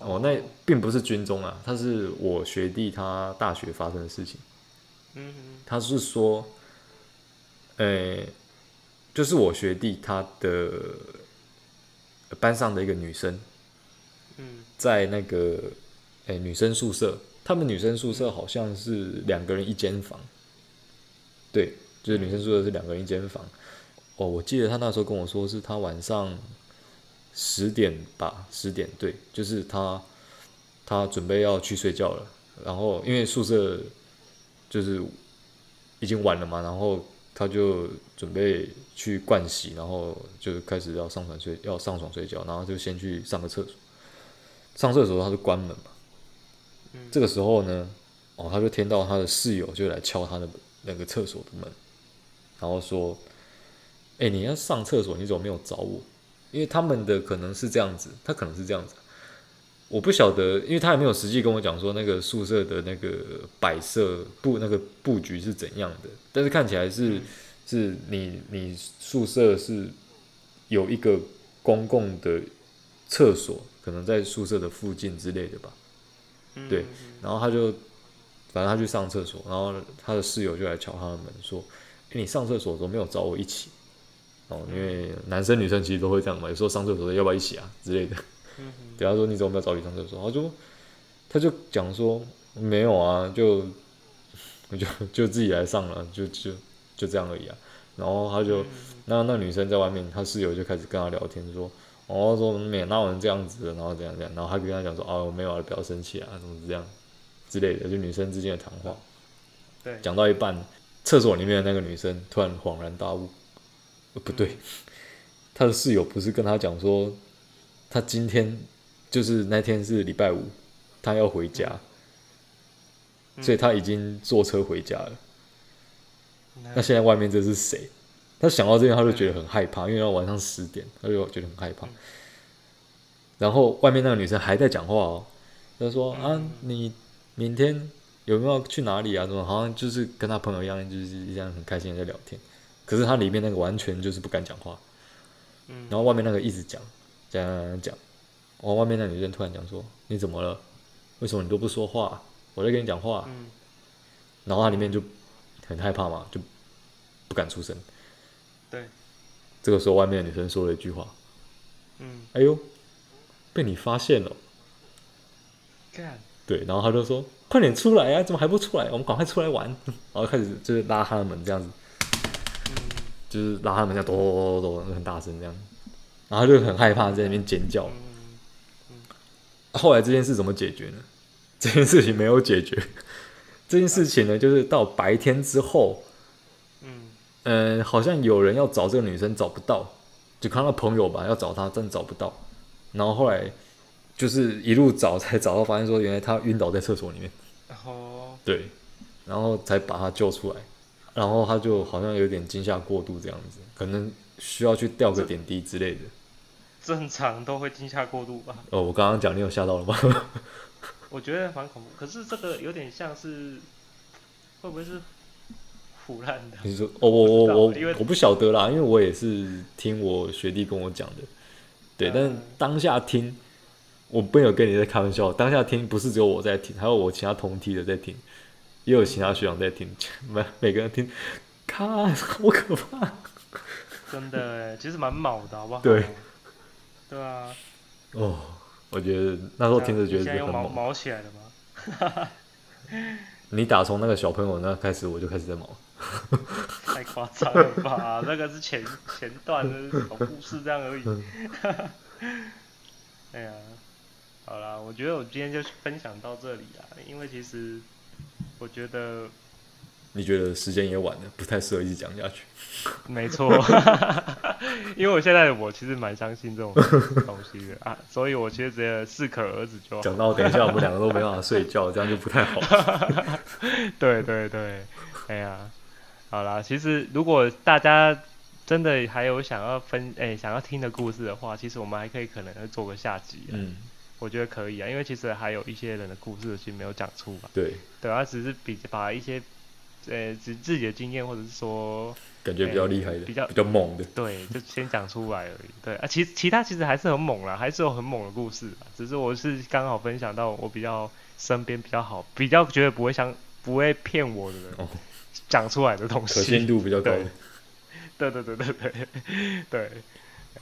哦，那并不是军中啊，他是我学弟他大学发生的事情。嗯，他是说，诶、欸，就是我学弟他的班上的一个女生，在那个诶、欸、女生宿舍，他们女生宿舍好像是两个人一间房，对，就是女生宿舍是两个人一间房。哦，我记得他那时候跟我说，是他晚上十点吧，十点对，就是他他准备要去睡觉了，然后因为宿舍就是已经晚了嘛，然后他就准备去盥洗，然后就开始要上床睡，要上床睡觉，然后就先去上个厕所，上厕所他就关门嘛，这个时候呢，哦，他就听到他的室友就来敲他的那个厕所的门，然后说。哎、欸，你要上厕所，你怎么没有找我？因为他们的可能是这样子，他可能是这样子，我不晓得，因为他也没有实际跟我讲说那个宿舍的那个摆设布那个布局是怎样的，但是看起来是、嗯、是你你宿舍是有一个公共的厕所，可能在宿舍的附近之类的吧，对，然后他就反正他去上厕所，然后他的室友就来敲他的门说：“哎、欸，你上厕所怎么没有找我一起？”哦，因为男生女生其实都会这样嘛，有时候上厕所要不要一起啊之类的。对，他说你怎么没有找你上厕所？他就他就讲说没有啊，就 就就自己来上了，就就就这样而已啊。然后他就那那女生在外面，他室友就开始跟他聊天说，哦说没哪有人这样子，然后这样这样，然后他跟他讲说哦没有啊，不要生气啊，怎么这样之类的，就女生之间的谈话。对，讲到一半，厕所里面的那个女生突然恍然大悟。不对，他的室友不是跟他讲说，他今天就是那天是礼拜五，他要回家，所以他已经坐车回家了。那现在外面这是谁？他想到这边，他就觉得很害怕，因为要晚上十点，他就觉得很害怕。然后外面那个女生还在讲话哦，她说啊，你明天有没有去哪里啊？怎么？好像就是跟他朋友一样，就是这样很开心的在聊天。可是他里面那个完全就是不敢讲话，嗯然后外面那个一直讲讲讲讲，哦，外面那女生突然讲说：“你怎么了？为什么你都不说话？我在跟你讲话。”嗯然后他里面就很害怕嘛，就不敢出声。对，这个时候外面的女生说了一句话：“嗯，哎呦，被你发现了。”对，然后他就说：“快点出来啊！怎么还不出来？我们赶快出来玩。”然后开始就是拉他的门这样子。就是拉他们家，咚咚咚咚，很大声这样，然后就很害怕，在那边尖叫。后来这件事怎么解决呢？这件事情没有解决。这件事情呢，就是到白天之后，嗯、呃，好像有人要找这个女生找不到，就看到朋友吧，要找她，但找不到。然后后来就是一路找，才找到，发现说原来她晕倒在厕所里面。然后，对，然后才把她救出来。然后他就好像有点惊吓过度这样子，可能需要去吊个点滴之类的。正常都会惊吓过度吧？哦，我刚刚讲你有吓到了吗？我觉得蛮恐怖，可是这个有点像是，会不会是腐烂的？你说哦，我我我我，我不晓得啦，因为我也是听我学弟跟我讲的。对，嗯、但当下听，我没有跟你在开玩笑，当下听不是只有我在听，还有我其他同梯的在听。也有其他学长在听，每每个人听，看 好可怕，真的诶，其实蛮毛的，好不好？对，对啊。哦，我觉得那时候听着觉得很毛毛起来了吗？你打从那个小朋友那开始，我就开始在毛。太夸张了吧？那个是前前段的小故事这样而已。哎呀，好啦，我觉得我今天就分享到这里啦，因为其实。我觉得你觉得时间也晚了，不太适合一直讲下去。没错，因为我现在我其实蛮相信这种东西的啊，所以我其实直接适可而止就好。讲到等一下我们两个都没办法睡觉，这样就不太好。对对对，哎呀，好啦，其实如果大家真的还有想要分哎想要听的故事的话，其实我们还可以可能做个下集。嗯，我觉得可以啊，因为其实还有一些人的故事其实没有讲出来。对，对啊，只是比把一些。呃，自自己的经验，或者是说感觉比较厉害的，比较比较猛的，对，就先讲出来而已。对啊，其其他其实还是很猛啦，还是有很猛的故事。只是我是刚好分享到我比较身边比较好，比较觉得不会相不会骗我的人讲出来的东西，可信度比较高。对对对对对对。对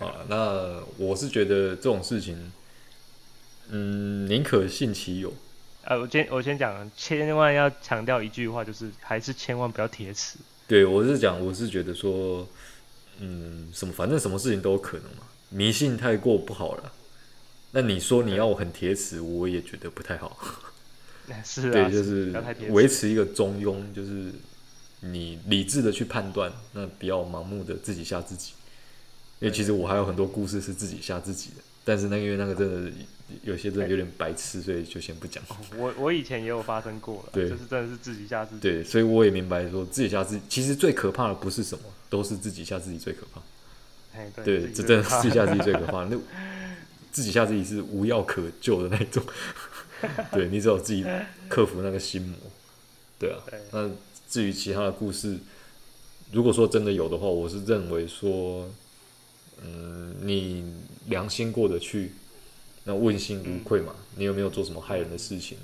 啊，那我是觉得这种事情，嗯，宁可信其有。呃，我先我先讲，千万要强调一句话，就是还是千万不要铁齿。对，我是讲，我是觉得说，嗯，什么反正什么事情都有可能嘛，迷信太过不好了。那你说你要我很铁齿，我也觉得不太好。是啊，对，就是维持一个中庸，就是你理智的去判断，那不要盲目的自己吓自己。因为其实我还有很多故事是自己吓自己的，但是那个因为那个真的。有些真的有点白痴，所以就先不讲。我我以前也有发生过了，对，就是真的是自己吓自己。对，所以我也明白说自己吓自己，其实最可怕的不是什么，都是自己吓自己最可怕。对，这真的是自己吓自己最可怕。那自己吓自己是无药可救的那种。对，你只有自己克服那个心魔。对啊。那至于其他的故事，如果说真的有的话，我是认为说，嗯，你良心过得去。那问心无愧嘛？你有没有做什么害人的事情？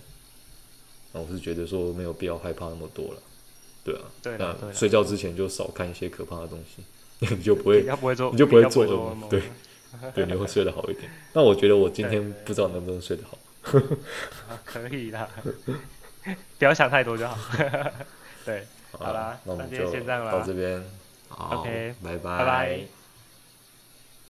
那我是觉得说没有必要害怕那么多了，对啊。对。那睡觉之前就少看一些可怕的东西，你就不会，不会做，你就不会做噩梦。对，对，你会睡得好一点。那我觉得我今天不知道能不能睡得好。可以啦，不要想太多就好。对，好啦，那今天先这样啦。到这边，好，OK，拜拜，拜拜。